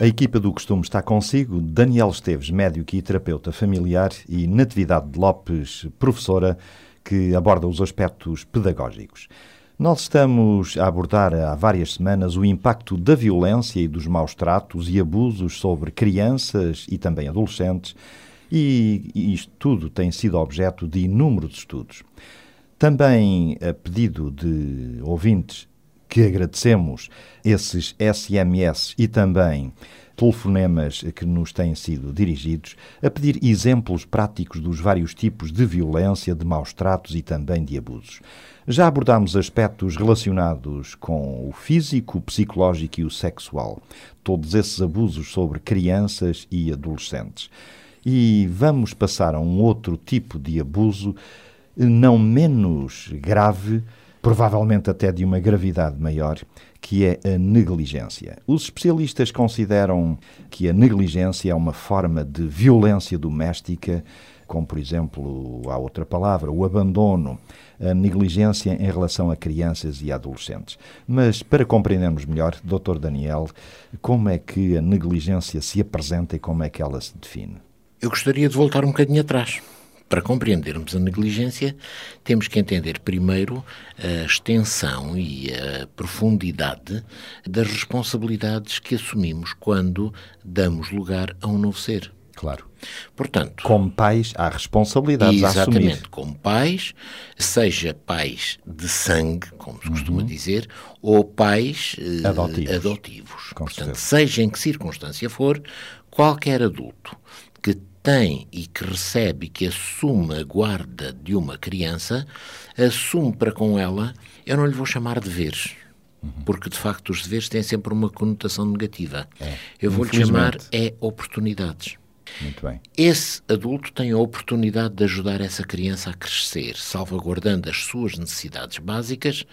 A equipa do costume está consigo, Daniel Esteves, médico e terapeuta familiar, e Natividade Lopes, professora, que aborda os aspectos pedagógicos. Nós estamos a abordar há várias semanas o impacto da violência e dos maus tratos e abusos sobre crianças e também adolescentes, e isto tudo tem sido objeto de inúmeros estudos. Também, a pedido de ouvintes que agradecemos esses SMS e também telefonemas que nos têm sido dirigidos, a pedir exemplos práticos dos vários tipos de violência, de maus tratos e também de abusos. Já abordámos aspectos relacionados com o físico, o psicológico e o sexual, todos esses abusos sobre crianças e adolescentes. E vamos passar a um outro tipo de abuso, não menos grave, provavelmente até de uma gravidade maior, que é a negligência. Os especialistas consideram que a negligência é uma forma de violência doméstica, como por exemplo, há outra palavra, o abandono, a negligência em relação a crianças e adolescentes. Mas para compreendermos melhor, Dr. Daniel, como é que a negligência se apresenta e como é que ela se define? Eu gostaria de voltar um bocadinho atrás. Para compreendermos a negligência, temos que entender primeiro a extensão e a profundidade das responsabilidades que assumimos quando damos lugar a um novo ser. Claro. Portanto, como pais, há responsabilidades a assumir. Exatamente, como pais, seja pais de sangue, como se costuma uhum. dizer, ou pais eh, adotivos. adotivos. Portanto, seja em que circunstância for, qualquer adulto tem e que recebe e que assume a guarda de uma criança, assume para com ela, eu não lhe vou chamar deveres, uhum. porque de facto os deveres têm sempre uma conotação negativa. É. Eu vou-lhe chamar é oportunidades. Muito bem. Esse adulto tem a oportunidade de ajudar essa criança a crescer, salvaguardando as suas necessidades básicas,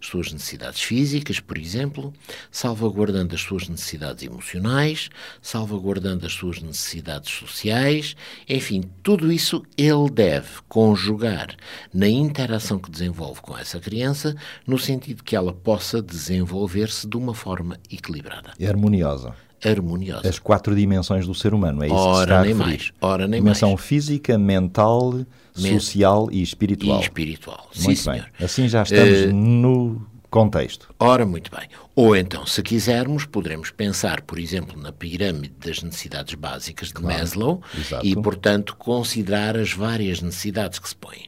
as suas necessidades físicas, por exemplo, salvaguardando as suas necessidades emocionais, salvaguardando as suas necessidades sociais, enfim, tudo isso ele deve conjugar na interação que desenvolve com essa criança, no sentido que ela possa desenvolver-se de uma forma equilibrada. E harmoniosa harmoniosa. As quatro dimensões do ser humano, é isso ora que está nem mais, ora nem Dimensão mais. física, mental, social e espiritual. E espiritual, muito sim, bem. senhor. Assim já estamos uh, no contexto. Ora, muito bem. Ou então, se quisermos, poderemos pensar, por exemplo, na pirâmide das necessidades básicas de claro, Maslow exato. e, portanto, considerar as várias necessidades que se põem.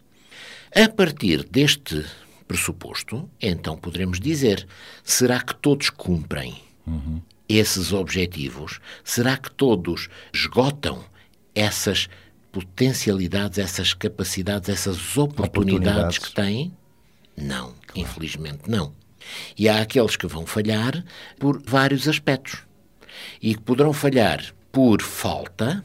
A partir deste pressuposto, então poderemos dizer: será que todos cumprem? Uhum esses objetivos? Será que todos esgotam essas potencialidades, essas capacidades, essas oportunidades, oportunidades. que têm? Não, claro. infelizmente não. E há aqueles que vão falhar por vários aspectos. E que poderão falhar por falta,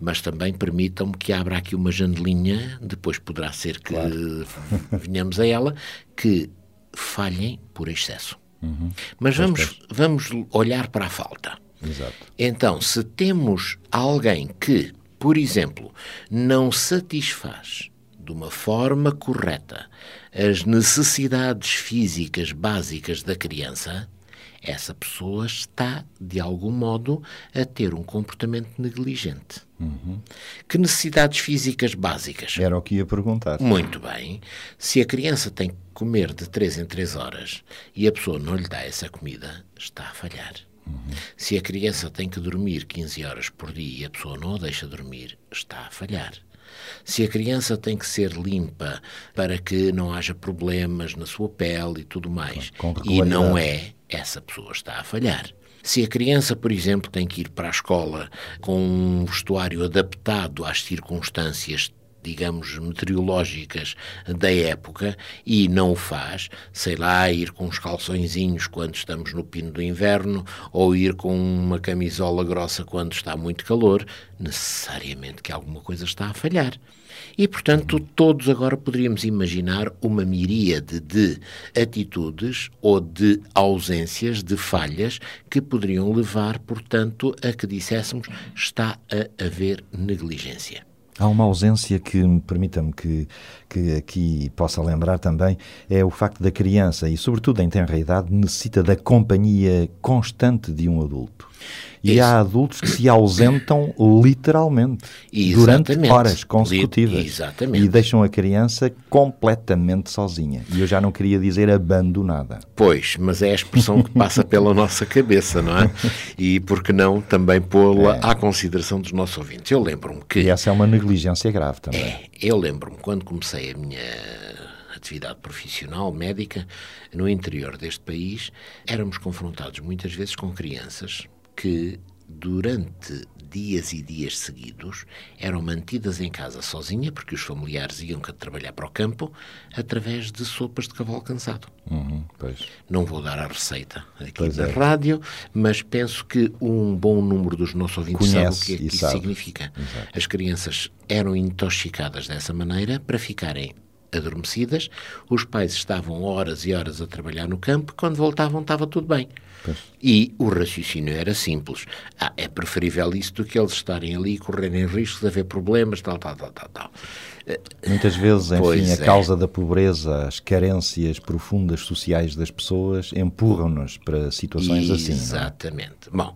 mas também permitam-me que abra aqui uma janelinha, depois poderá ser que claro. venhamos a ela, que falhem por excesso. Uhum. Mas vamos, vamos olhar para a falta. Exato. Então, se temos alguém que, por exemplo, não satisfaz de uma forma correta as necessidades físicas básicas da criança, essa pessoa está, de algum modo, a ter um comportamento negligente. Uhum. Que necessidades físicas básicas? Era o que ia perguntar. Muito bem. Se a criança tem que comer de 3 em 3 horas e a pessoa não lhe dá essa comida, está a falhar. Uhum. Se a criança tem que dormir 15 horas por dia e a pessoa não a deixa dormir, está a falhar. Se a criança tem que ser limpa para que não haja problemas na sua pele e tudo mais, e não é, essa pessoa está a falhar. Se a criança, por exemplo, tem que ir para a escola com um vestuário adaptado às circunstâncias digamos, meteorológicas da época e não o faz, sei lá, ir com uns calçõezinhos quando estamos no pino do inverno ou ir com uma camisola grossa quando está muito calor, necessariamente que alguma coisa está a falhar. E, portanto, todos agora poderíamos imaginar uma miríade de atitudes ou de ausências, de falhas, que poderiam levar, portanto, a que disséssemos está a haver negligência. Há uma ausência que, permita-me que, que aqui possa lembrar também, é o facto da criança, e sobretudo em tenra idade, necessita da companhia constante de um adulto. E Isso. há adultos que se ausentam literalmente Exatamente. durante horas consecutivas Exatamente. e deixam a criança completamente sozinha. E eu já não queria dizer abandonada. Pois, mas é a expressão que passa pela nossa cabeça, não é? E por que não também pô-la é. à consideração dos nossos ouvintes? Eu lembro-me que. E essa é uma negligência grave também. É, eu lembro-me quando comecei a minha atividade profissional médica no interior deste país, éramos confrontados muitas vezes com crianças que durante dias e dias seguidos eram mantidas em casa sozinha, porque os familiares iam trabalhar para o campo, através de sopas de cavalo cansado. Uhum, Não vou dar a receita aqui pois na é. rádio, mas penso que um bom número dos nossos ouvintes Conhece sabe o que é que isso significa. Exato. As crianças eram intoxicadas dessa maneira para ficarem adormecidas, os pais estavam horas e horas a trabalhar no campo, quando voltavam estava tudo bem. Pois. E o raciocínio era simples. Ah, é preferível isso do que eles estarem ali e correrem riscos de haver problemas, tal, tal, tal, tal, tal. Muitas vezes, enfim, pois a é. causa da pobreza, as carências profundas sociais das pessoas empurram-nos para situações Exatamente. assim. É? Exatamente. Bom,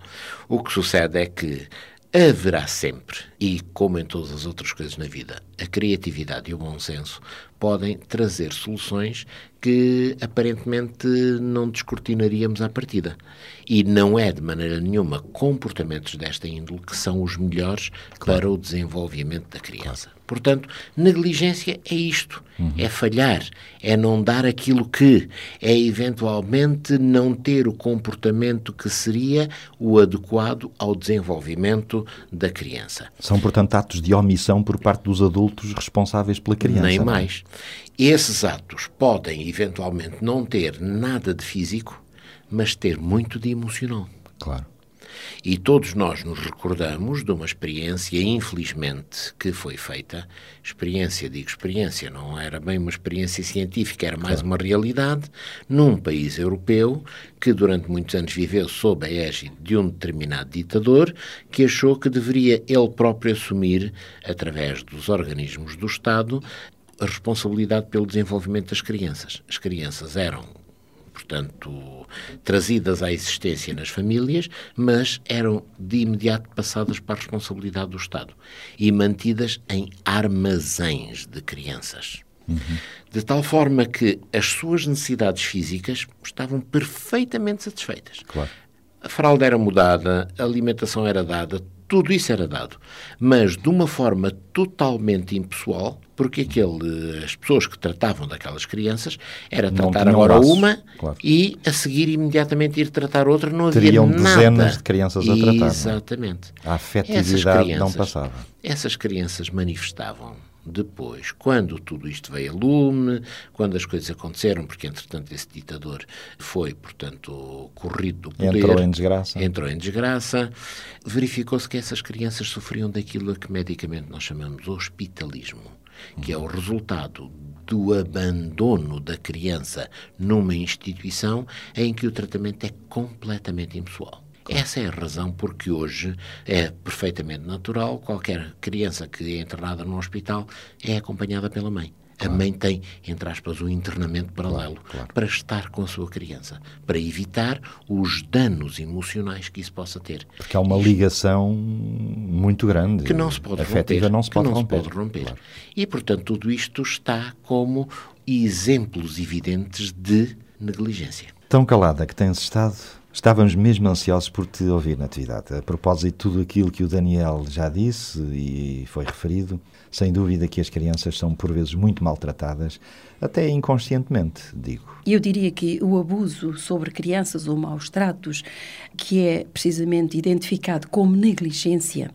o que sucede é que haverá sempre, e como em todas as outras coisas na vida, a criatividade e o bom senso podem trazer soluções que aparentemente não descortinaríamos à partida. E não é de maneira nenhuma comportamentos desta índole que são os melhores claro. para o desenvolvimento da criança. Claro. Portanto, negligência é isto: uhum. é falhar, é não dar aquilo que, é eventualmente não ter o comportamento que seria o adequado ao desenvolvimento da criança. São, portanto, atos de omissão por parte dos adultos responsáveis pela criança. Nem é? mais. Esses atos podem eventualmente não ter nada de físico, mas ter muito de emocional. Claro. E todos nós nos recordamos de uma experiência, infelizmente, que foi feita. Experiência, digo experiência, não era bem uma experiência científica, era mais claro. uma realidade, num país europeu que durante muitos anos viveu sob a égide de um determinado ditador que achou que deveria ele próprio assumir, através dos organismos do Estado, a responsabilidade pelo desenvolvimento das crianças. As crianças eram portanto, trazidas à existência nas famílias, mas eram de imediato passadas para a responsabilidade do Estado e mantidas em armazéns de crianças. Uhum. De tal forma que as suas necessidades físicas estavam perfeitamente satisfeitas. Claro. A fralda era mudada, a alimentação era dada, tudo isso era dado, mas de uma forma totalmente impessoal, porque aquele, as pessoas que tratavam daquelas crianças era tratar agora uma claro. e a seguir imediatamente ir tratar outra, não Teriam havia nada. dezenas de crianças a tratar. É? Exatamente. A afetividade crianças, não passava. Essas crianças manifestavam depois, quando tudo isto veio a lume, quando as coisas aconteceram, porque entretanto esse ditador foi, portanto, corrido do poder. Entrou em desgraça. Entrou em desgraça. Verificou-se que essas crianças sofriam daquilo a que medicamente nós chamamos hospitalismo, que é o resultado do abandono da criança numa instituição em que o tratamento é completamente impessoal. Essa é a razão porque hoje é perfeitamente natural qualquer criança que é internada num hospital é acompanhada pela mãe. Claro. A mãe tem, entre aspas, um internamento paralelo claro, claro. para estar com a sua criança, para evitar os danos emocionais que isso possa ter. Porque há uma ligação muito grande. Que não se pode afetiva romper. não se pode não romper. Se pode romper. E, portanto, tudo isto está como exemplos evidentes de negligência. Tão calada que tens estado, Estávamos mesmo ansiosos por te ouvir, Natividade. A propósito de tudo aquilo que o Daniel já disse e foi referido, sem dúvida que as crianças são por vezes muito maltratadas, até inconscientemente, digo. Eu diria que o abuso sobre crianças ou maus tratos, que é precisamente identificado como negligência,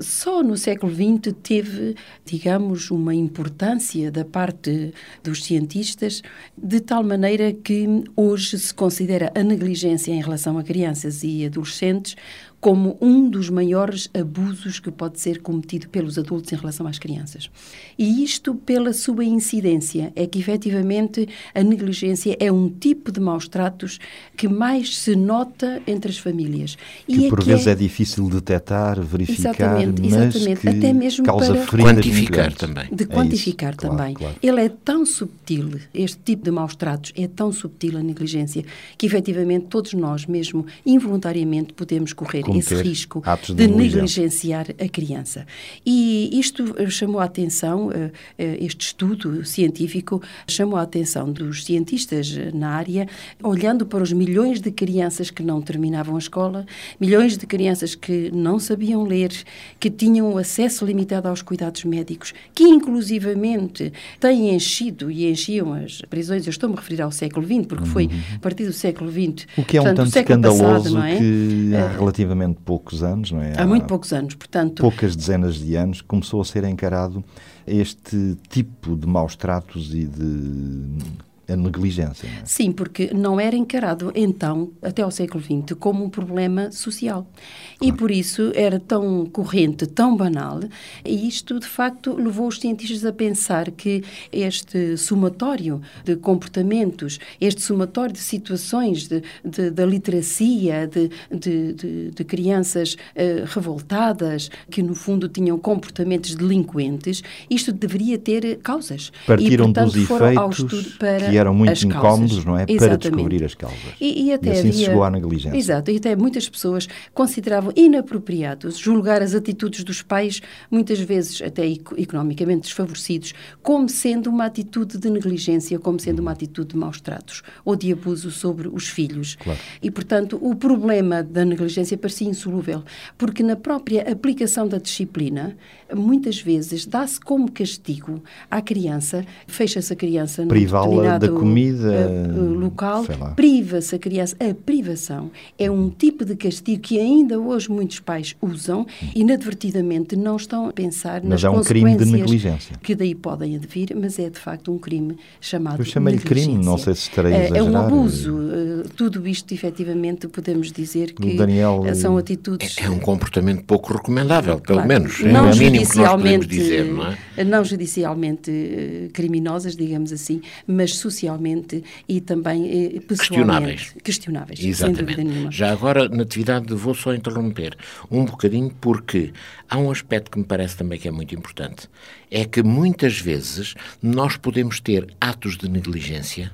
Só no século XX teve, digamos, uma importância da parte dos cientistas, de tal maneira que hoje se considera a negligência em relação a crianças e adolescentes como um dos maiores abusos que pode ser cometido pelos adultos em relação às crianças. E isto pela sua incidência, é que efetivamente a negligência é um tipo de maus tratos que mais se nota entre as famílias. Que e por é vezes é... é... difícil detectar, verificar, exatamente, exatamente. mas até mesmo causa para quantificar também. De quantificar é isso, também. Claro, claro. Ele é tão subtil, este tipo de maus tratos é tão subtil a negligência, que efetivamente todos nós mesmo involuntariamente podemos correr esse risco de, de negligenciar a criança. E isto chamou a atenção, eh, eh, este estudo científico chamou a atenção dos cientistas na área, olhando para os milhões de crianças que não terminavam a escola, milhões de crianças que não sabiam ler, que tinham acesso limitado aos cuidados médicos, que inclusivamente têm enchido e enchiam as prisões, eu estou-me a referir ao século XX, porque foi uhum. a partir do século XX. O que é um portanto, tanto escandaloso passado, é? que há eh, relativamente relativamente poucos anos, não é? Há, há muito poucos anos, portanto. Poucas dezenas de anos, começou a ser encarado este tipo de maus tratos e de a negligência. É? Sim, porque não era encarado então, até ao século XX, como um problema social. Claro. E por isso era tão corrente, tão banal, e isto de facto levou os cientistas a pensar que este somatório de comportamentos, este somatório de situações de, de, da literacia, de, de, de crianças uh, revoltadas, que no fundo tinham comportamentos delinquentes, isto deveria ter causas. Partiram e, portanto, dos efeitos para eram muito incómodos, não é? Exatamente. Para descobrir as causas. E, e até e assim havia... chegou à negligência. Exato, e até muitas pessoas consideravam inapropriados julgar as atitudes dos pais, muitas vezes até economicamente desfavorecidos, como sendo uma atitude de negligência, como sendo uma atitude de maus tratos ou de abuso sobre os filhos. Claro. E, portanto, o problema da negligência parecia insolúvel, porque na própria aplicação da disciplina, muitas vezes dá-se como castigo à criança, fecha-se a criança no determinado da comida local, priva-se a criança. A privação é um tipo de castigo que ainda hoje muitos pais usam e inadvertidamente não estão a pensar mas nas é um crime de negligência. que daí podem advir, mas é de facto um crime chamado Eu chamei-lhe crime, não sei se estarei a exagerar. É, é um abuso. Uh, tudo isto, efetivamente, podemos dizer que Daniel, são atitudes... É, é, um comportamento pouco recomendável, pelo claro, menos. Não é o mínimo que nós podemos dizer, não é? Não judicialmente criminosas, digamos assim, mas socialmente e também eh, pessoalmente. Questionáveis. Questionáveis, Exatamente. Já agora, Natividade, vou só interromper um bocadinho porque há um aspecto que me parece também que é muito importante. É que muitas vezes nós podemos ter atos de negligência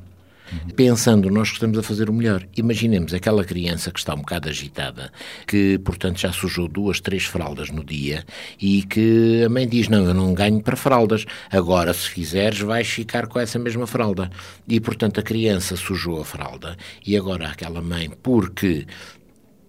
pensando nós que estamos a fazer o melhor. Imaginemos aquela criança que está um bocado agitada, que, portanto, já sujou duas, três fraldas no dia e que a mãe diz: Não, eu não ganho para fraldas, agora se fizeres vais ficar com essa mesma fralda. E, portanto, a criança sujou a fralda e agora aquela mãe, porque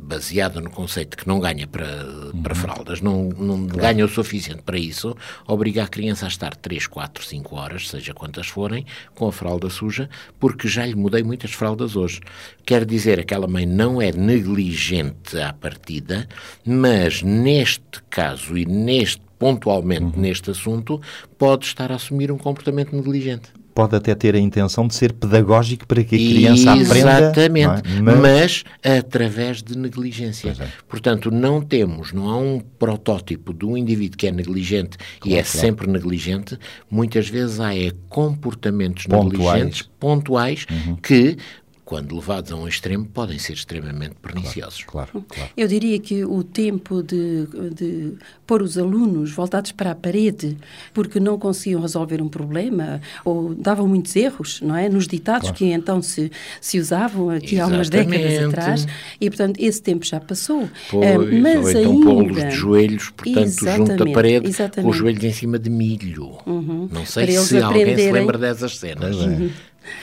baseada no conceito que não ganha para, uhum. para fraldas, não, não claro. ganha o suficiente para isso, obriga a criança a estar 3, 4, 5 horas, seja quantas forem, com a fralda suja, porque já lhe mudei muitas fraldas hoje. Quer dizer, aquela mãe não é negligente à partida, mas neste caso e neste pontualmente uhum. neste assunto, pode estar a assumir um comportamento negligente pode até ter a intenção de ser pedagógico para que a criança aprenda. Exatamente, é? mas... mas... através de negligência. É. Portanto, não temos, não há um protótipo de um indivíduo que é negligente claro, e é claro. sempre negligente. Muitas vezes há é, comportamentos pontuais. negligentes, pontuais, uhum. que quando levados a um extremo, podem ser extremamente perniciosos. Claro, claro, claro. Eu diria que o tempo de, de pôr os alunos voltados para a parede porque não conseguiam resolver um problema ou davam muitos erros, não é? Nos ditados claro. que então se, se usavam aqui há umas décadas atrás e, portanto, esse tempo já passou. Pois, uh, mas ou então ainda... pô-los de joelhos, portanto, junto à parede, exatamente. com os joelhos em cima de milho. Uhum. Não sei se alguém se lembra dessas cenas. Uhum.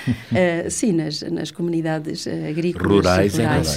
Uh, sim, nas, nas comunidades uh, agrícolas. Rurais, rurais.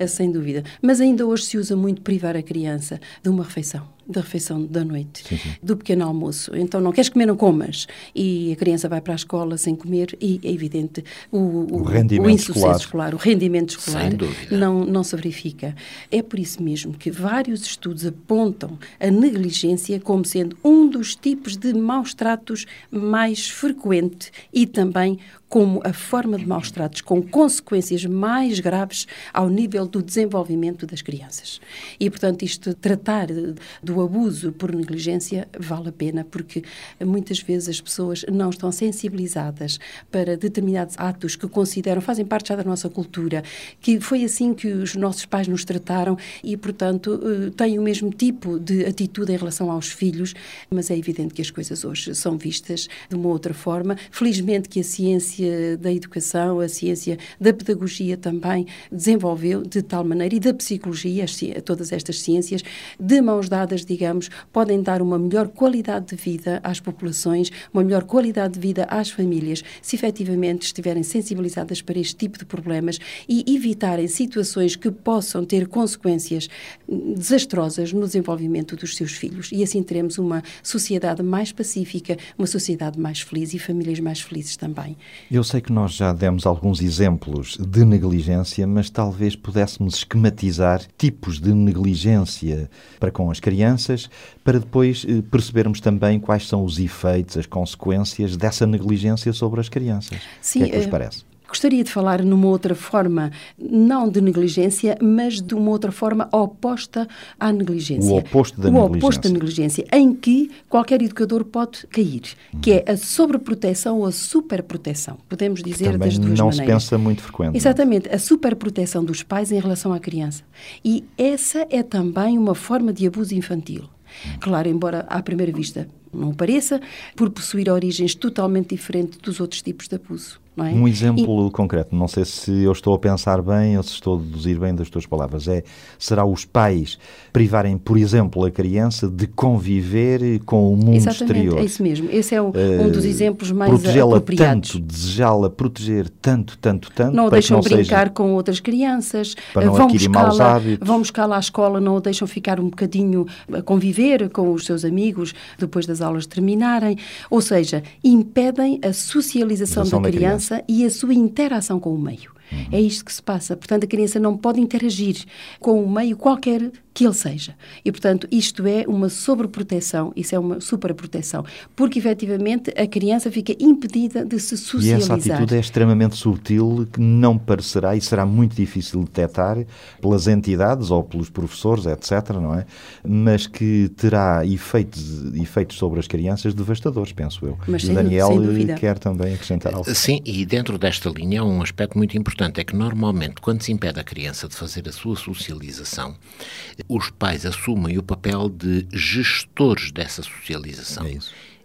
Uh, sem dúvida. Mas ainda hoje se usa muito privar a criança de uma refeição da refeição da noite, Sim, sim. do pequeno almoço. Então, não queres comer, não comas. E a criança vai para a escola sem comer e é evidente o, O rendimento insucesso escolar. escolar, o rendimento escolar não, não se verifica. É por isso mesmo que vários estudos apontam a negligência como sendo um dos tipos de maus tratos mais frequente e também como a forma de maus tratos com consequências mais graves ao nível do desenvolvimento das crianças. E, portanto, isto tratar do abuso por negligência vale a pena, porque muitas vezes as pessoas não estão sensibilizadas para determinados atos que consideram, fazem parte já da nossa cultura, que foi assim que os nossos pais nos trataram e, portanto, eh, têm o mesmo tipo de atitude em relação aos filhos, mas é evidente que as coisas hoje são vistas de uma outra forma. Felizmente que a ciência da educação, a ciência da pedagogia também desenvolveu de tal maneira e da psicologia, todas estas ciências, de mãos dadas, digamos, podem dar uma melhor qualidade de vida às populações, uma melhor qualidade de vida às famílias, se efetivamente estiverem sensibilizadas para este tipo de problemas e evitarem situações que possam ter consequências desastrosas no desenvolvimento dos seus filhos. E assim teremos uma sociedade mais pacífica, uma sociedade mais feliz e famílias mais felizes também. Eu sei que nós já demos alguns exemplos de negligência, mas talvez pudéssemos esquematizar tipos de negligência para com as crianças, para depois eh, percebermos também quais são os efeitos, as consequências dessa negligência sobre as crianças. Sim, o que é que vos eh, parece? Gostaria de falar numa outra forma, não de negligência, mas de uma outra forma oposta à negligência. O oposto da o negligência. oposto da negligência, em que qualquer educador pode cair, que é a sobreproteção ou a superproteção. Podemos dizer das duas não se maneiras. pensa muito frequente. Exatamente, a superproteção dos pais em relação à criança. E essa é também uma forma de abuso infantil. Claro, embora à primeira vista não pareça, por possuir origens totalmente diferentes dos outros tipos de abuso. É? Um exemplo concreto, não sei se eu estou a pensar bem ou se estou a deduzir bem das tuas palavras, é, será os pais privarem, por exemplo, a criança de conviver com o mundo Exatamente, exterior? é isso mesmo. Esse é o- um dos exemplos mais Protegê-la tanto, desejá-la proteger tanto, tanto, tanto, não que deixam não brincar seja... com outras crianças, Para não vão buscá-la hábitos. vão buscá-la à escola, não o deixam ficar um bocadinho a conviver com os seus amigos depois das aulas terminarem. Ou seja, impedem a socialização da da criança e a sua interação com o meio. Uhum. É isto que se passa. Portanto, a criança não pode interagir com o meio qualquer que ele seja. E, portanto, isto é uma sobreproteção, isso é uma superproteção, porque efetivamente a criança fica impedida de se E socializar. essa atitude é extremamente sutil, que não parecerá e será muito difícil de detectar pelas entidades ou pelos professores, etc., não é? Mas que terá efeitos, efeitos sobre as crianças devastadores, penso eu. Mas e sem Daniel sem dúvida. quer também acrescentar algo. Sim, e dentro desta linha há um aspecto muito importante, é que normalmente quando se impede a criança de fazer a sua socialização, os pais assumem o papel de gestores dessa socialização, É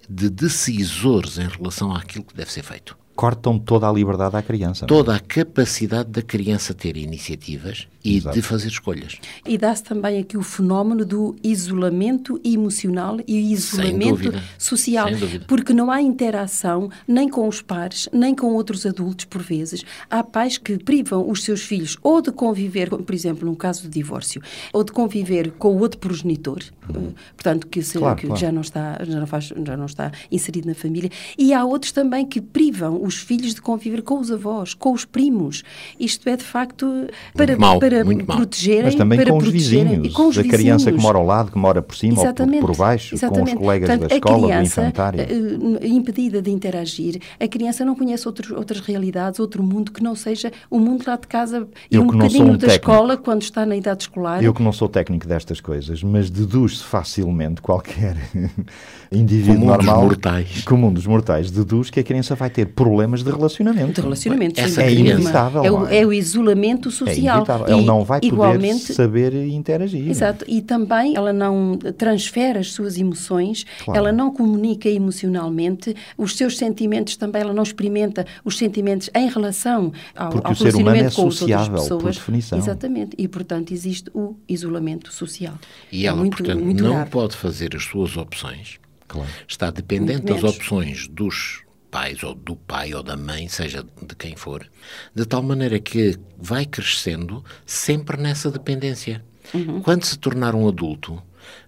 de decisores em relação àquilo que deve ser feito. Cortam toda a liberdade à criança. não é? Toda a capacidade da criança ter iniciativas e Exato. de fazer escolhas. E dá-se também aqui o fenómeno do isolamento emocional e o isolamento social. Porque não há interação nem com os pares, nem com outros adultos, por vezes. Há pais que privam os seus filhos ou de conviver, por exemplo, num caso de divórcio, ou de conviver com o outro progenitor, eh, portanto, que, se- Claro, que claro. já, não está, já, não faz, já não está inserido na família. E há outros também que privam os filhos de conviver com os avós, com os primos. Isto é, de facto, para, mau, para protegerem Mas também para com os vizinhos, e com os da criança que vizinhos. mora ao lado, que mora por cima Exatamente, ou por, baixo, exatamente. com os colegas Portanto, da escola, do criança, infantário. eh, impedida de interagir, a criança não conhece outros, outras realidades, outro mundo que não seja o mundo lá de casa e Eu um bocadinho um da técnico. escola quando está na idade escolar. Eu que não sou técnico destas coisas, mas deduz-se facilmente qualquer indivíduo Comum dos normal, mortais. comum dos mortais, deduz que a criança vai ter problemas de relacionamento. de relacionamento. Essa é inevitável, É o, é? é o isolamento É social. inevitável. E, Ele não vai poder igualmente, saber interagir. Exato, e também ela não transfere as suas emoções, Claro. ela não comunica emocionalmente, os seus sentimentos também, ela não experimenta os sentimentos em relação ao, Porque ao o ser humano é relacionamento com as outras sociável, por pessoas. definição. Exatamente, e portanto existe o isolamento social. E É ela, muito, portanto, muito não grave. pode fazer as suas opções. Claro. Está dependente das opções dos pais ou do pai ou da mãe, seja de quem for, de tal maneira que vai crescendo sempre nessa dependência. Uhum. Quando se tornar um adulto,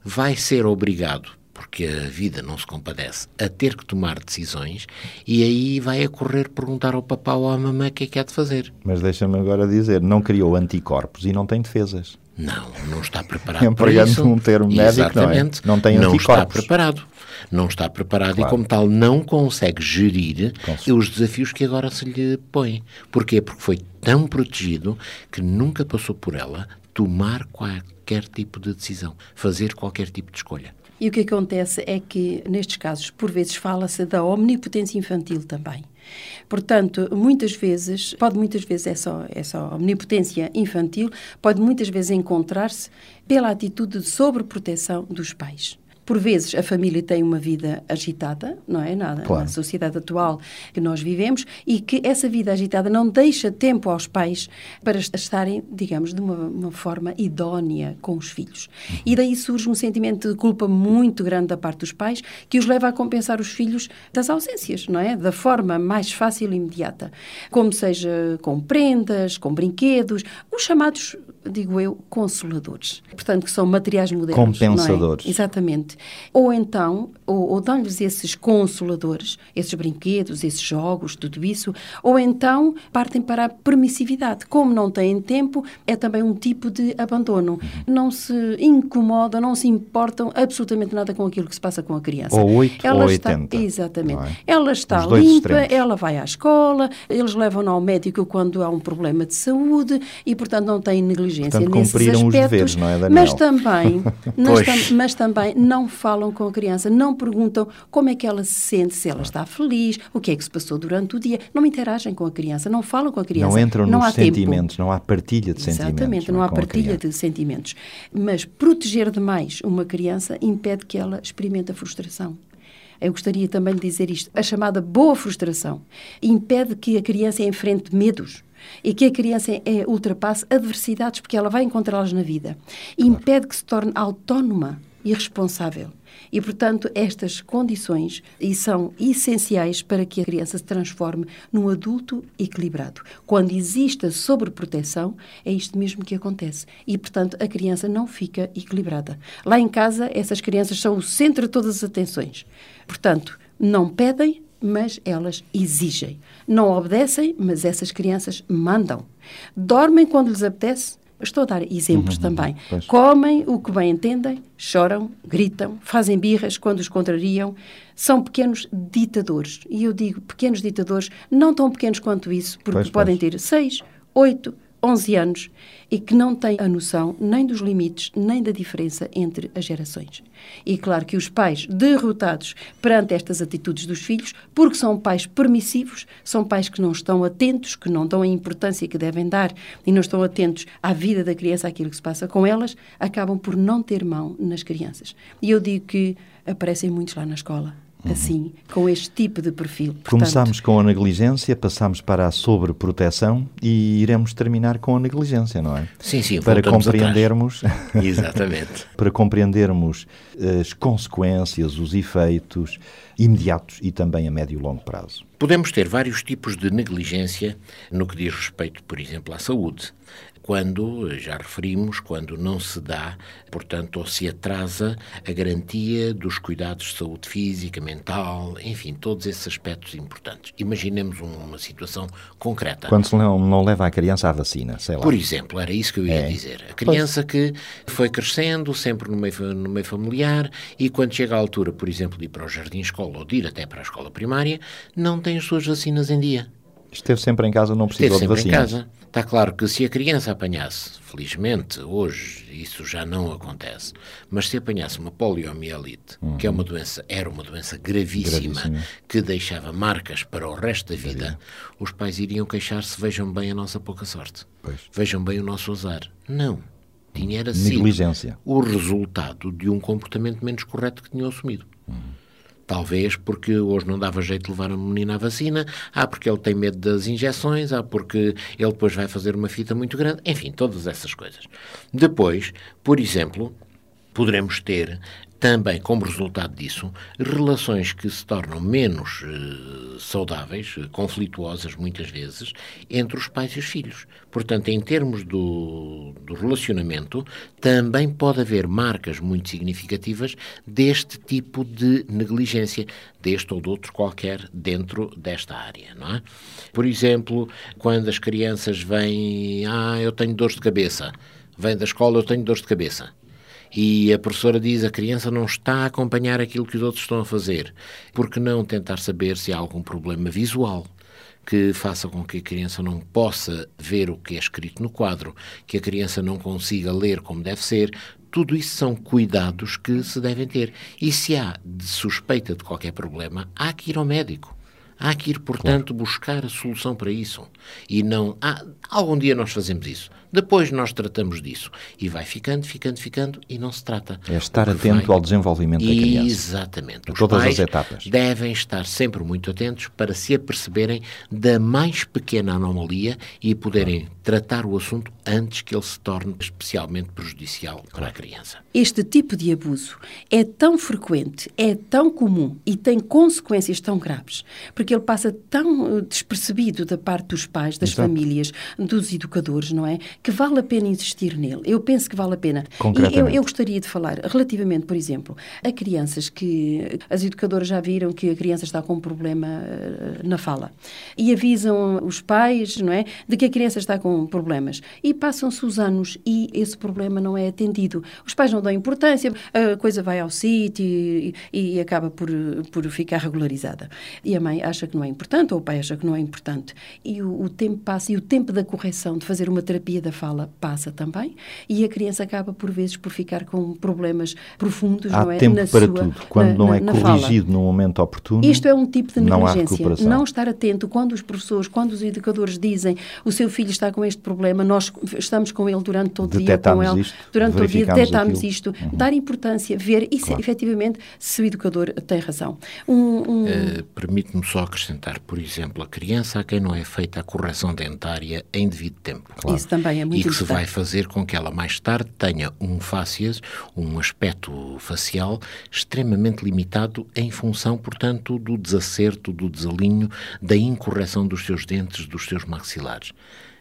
vai ser obrigado porque a vida não se compadece, a ter que tomar decisões e aí vai a correr perguntar ao papá ou à mamãe o que é que há de fazer. Mas deixa-me agora dizer, não criou anticorpos e não tem defesas. Não, não está preparado para isso. um termo médico, Exatamente. não é? Não tem Não anticorpos. está preparado. Não está preparado Claro. e, como tal, não consegue gerir Com os desafios que agora se lhe põem. Porquê? Porque foi tão protegido que nunca passou por ela tomar qualquer tipo de decisão, fazer qualquer tipo de escolha. E o que acontece é que, nestes casos, por vezes fala-se da omnipotência infantil também. Portanto, muitas vezes, pode muitas vezes essa, essa omnipotência infantil, pode muitas vezes encontrar-se pela atitude de sobreproteção dos pais. Por vezes a família tem uma vida agitada, não é? Nada, Claro. na sociedade atual que nós vivemos e que essa vida agitada não deixa tempo aos pais para estarem, digamos, de uma, uma forma idónea com os filhos. E daí surge um sentimento de culpa muito grande da parte dos pais que os leva a compensar os filhos das ausências, não é? Da forma mais fácil e imediata. Como seja com prendas, com brinquedos, os chamados, digo eu, consoladores. Portanto, que são materiais modernos. é? Compensadores. Exatamente. Ou então, ou, ou dão-lhes esses consoladores, esses brinquedos, esses jogos, tudo isso, ou então partem para a permissividade. Como não têm tempo, é também um tipo de abandono. Não se incomodam, não se importam absolutamente nada com aquilo que se passa com a criança. Ou oito ela ou está, 80, Exatamente. é? Ela está limpa, extremos. ela vai à escola, eles levam-na ao médico quando há um problema de saúde e, portanto, não têm negligência Portanto, nesses cumpriram os aspectos. deveres, não é, Daniel? Mas também, mas, mas também não falam com a criança, não perguntam como é que ela se sente, se ela está feliz, o que é que se passou durante o dia. Não interagem com a criança, não falam com a criança. Não entram não nos há tempo. sentimentos, não há partilha de sentimentos. Exatamente, não é, há com a partilha de sentimentos. Mas proteger demais uma criança impede que ela experimente a frustração. Eu gostaria também de dizer isto. A chamada boa frustração impede que a criança enfrente medos e que a criança eh, ultrapasse adversidades, porque ela vai encontrá-las na vida. Impede que se torne autónoma e responsável. E, portanto, estas condições e são essenciais para que a criança se transforme num adulto equilibrado. Quando existe a sobreproteção, é isto mesmo que acontece. E, portanto, a criança não fica equilibrada. Lá em casa, essas crianças são o centro de todas as atenções. Portanto, não pedem, mas elas exigem. Não obedecem, mas essas crianças mandam. Dormem quando lhes apetece. Estou a dar exemplos também. pois. Comem o que bem entendem, choram, gritam, fazem birras quando os contrariam. São pequenos ditadores. E eu digo pequenos ditadores, não tão pequenos quanto isso, porque Pois, podem pois. ter 6, 8, 11 anos e que não têm a noção nem dos limites, nem da diferença entre as gerações. E claro que os pais derrotados perante estas atitudes dos filhos, porque são pais permissivos, são pais que não estão atentos, que não dão a importância que devem dar e não estão atentos à vida da criança, àquilo que se passa com elas, acabam por não ter mão nas crianças. E eu digo que aparecem muitos lá na escola, assim, com este tipo de perfil. Portanto, Começámos com a negligência, passámos para a sobreproteção e iremos terminar com a negligência, não é? Sim, sim, Para compreendermos, Exatamente. para compreendermos as consequências, os efeitos imediatos e também a médio e longo prazo. Podemos ter vários tipos de negligência no que diz respeito, por exemplo, à saúde. Quando, já referimos, quando não se dá, portanto, ou se atrasa a garantia dos cuidados de saúde física, mental, enfim, todos esses aspectos importantes. Imaginemos uma situação concreta. Quando se não, não leva a criança à vacina, sei lá. Por exemplo, era isso que eu ia É. dizer. A criança que foi crescendo, sempre no meio, no meio familiar, e quando chega à altura, por exemplo, de ir para o jardim-escola ou de ir até para a escola primária, não tem as suas vacinas em dia. Esteve sempre em casa, não Esteve precisou de sempre em vacinas. casa. Está claro que se a criança apanhasse, felizmente hoje isso já não acontece, mas se apanhasse uma poliomielite, que é uma doença, era uma doença gravíssima, Gravíssima. que deixava marcas para o resto da vida, os pais iriam queixar-se, vejam bem a nossa pouca sorte. Pois. Vejam bem o nosso azar. Não. Tinha era Negligência. o resultado de um comportamento menos correto que tinham assumido. Talvez porque hoje não dava jeito de levar a menina à vacina, há porque ele tem medo das injeções, há porque ele depois vai fazer uma fita muito grande, enfim, todas essas coisas. Depois, por exemplo, poderemos ter também, como resultado disso, relações que se tornam menos eh, saudáveis, eh, conflituosas muitas vezes, entre os pais e os filhos. Portanto, em termos do, do relacionamento, também pode haver marcas muito significativas deste tipo de negligência, deste ou de outro qualquer, dentro desta área, não é? Por exemplo, quando as crianças vêm, ah, eu tenho dores de cabeça, vem da escola, eu tenho dores de cabeça e a professora diz a criança não está a acompanhar aquilo que os outros estão a fazer. Por que não tentar saber se há algum problema visual? que faça com que a criança não possa ver o que é escrito no quadro, que a criança não consiga ler como deve ser. Tudo isso são cuidados que se devem ter. E se há de suspeita de qualquer problema, há que ir ao médico. Há que ir, portanto, claro. buscar a solução para isso. E não. Ah, algum dia nós fazemos isso. Depois nós tratamos disso. E vai ficando, ficando, ficando e não se trata. É estar atento vai... ao desenvolvimento da criança. Exatamente. Os todas as etapas. devem estar sempre muito atentos para se aperceberem da mais pequena anomalia e poderem tratar o assunto antes que ele se torne especialmente prejudicial para a criança. Este tipo de abuso é tão frequente, é tão comum e tem consequências tão graves, porque ele passa tão eh, despercebido da parte dos pais, das Exato. famílias, dos educadores, não é? Que vale a pena insistir nele. Eu penso que vale a pena. E eu, eu gostaria de falar relativamente, por exemplo, a crianças que as educadoras já viram que a criança está com um problema eh, na fala e avisam os pais, não é, de que a criança está com problemas e passam-se os anos e esse problema não é atendido. Os pais não dão importância, a coisa vai ao sítio e, e acaba por, por ficar regularizada. E a mãe acha que não é importante ou o pai acha que não é importante. E o, o tempo passa e o tempo da correção, de fazer uma terapia da fala passa também e a criança acaba por vezes por ficar com problemas profundos, há não é? tempo na para sua, tudo. Quando na, não é corrigido fala. no momento oportuno. Isto é um tipo de negligência. Não, não estar atento quando os professores, quando os educadores dizem o seu filho está com este problema, nós estamos com ele durante todo o dia, com ele, isto, durante todo o dia detectamos isto, uhum. dar importância, ver e claro. efetivamente se o educador tem razão. Um, um... Uh, Permite-me só acrescentar, por exemplo, a criança a quem não é feita a correção dentária em devido tempo. Claro. Isso também é muito E que importante. se vai fazer com que ela mais tarde tenha um fácias, um aspecto facial extremamente limitado em função, portanto, do desacerto, do desalinho, da incorreção dos seus dentes, dos seus maxilares.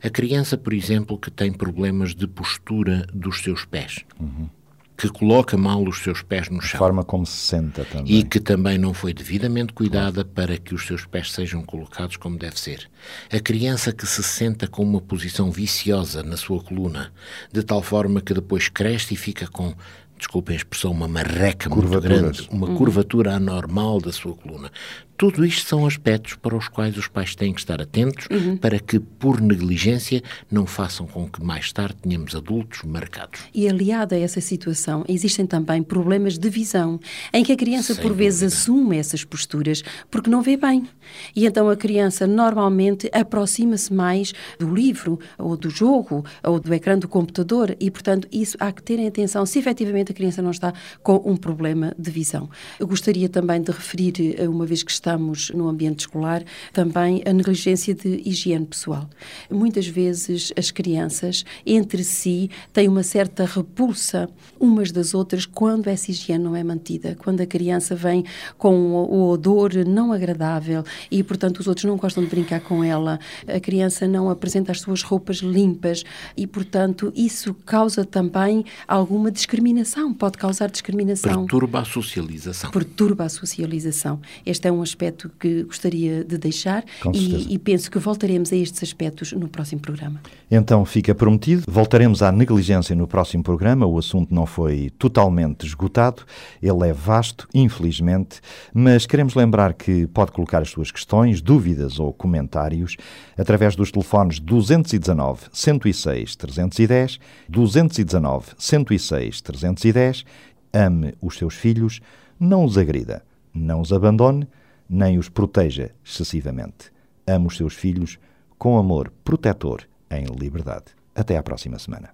A criança, por exemplo, que tem problemas de postura dos seus pés. Uhum que coloca mal os seus pés no chão. A forma como se senta também. E que também não foi devidamente cuidada para que os seus pés sejam colocados como deve ser. A criança que se senta com uma posição viciosa na sua coluna, de tal forma que depois cresce e fica com desculpem a expressão, uma marreca muito grande, uma uhum. curvatura anormal da sua coluna. Tudo isto são aspectos para os quais os pais têm que estar atentos uhum. para que, por negligência, não façam com que mais tarde tenhamos adultos marcados. E aliado a essa situação, existem também problemas de visão, em que a criança, Sem por vezes, assume essas posturas porque não vê bem. E então a criança normalmente aproxima-se mais do livro, ou do jogo, ou do ecrã do computador, e, portanto, isso há que ter atenção se efetivamente a criança não está com um problema de visão. Eu gostaria também de referir, eh, uma vez que estamos no ambiente escolar, também a negligência de higiene pessoal. Muitas vezes as crianças, entre si, têm uma certa repulsa umas das outras quando essa higiene não é mantida, quando a criança vem com o odor não agradável e, portanto, os outros não gostam de brincar com ela, a criança não apresenta as suas roupas limpas e, portanto, isso causa também alguma discriminação, pode causar discriminação. Perturba a socialização. Perturba a socialização. Este é um aspecto que gostaria de deixar e, e, penso que voltaremos a estes aspectos no próximo programa. Então fica prometido, voltaremos à negligência no próximo programa. O assunto não foi totalmente esgotado, ele é vasto, infelizmente, mas queremos lembrar que pode colocar as suas questões, dúvidas ou comentários através dos telefones 219 106 310, 219 106 310. Ame os seus filhos, não os agrida, não os abandone nem os proteja excessivamente. Ame os seus filhos com amor protetor em liberdade. Até à próxima semana.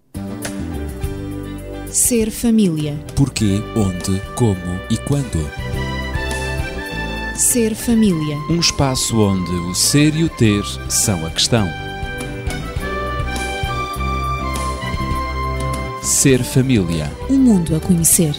Ser família. Porquê, onde, como e quando. Ser família. Um espaço onde o ser e o ter são a questão. Ser família. Um mundo a conhecer.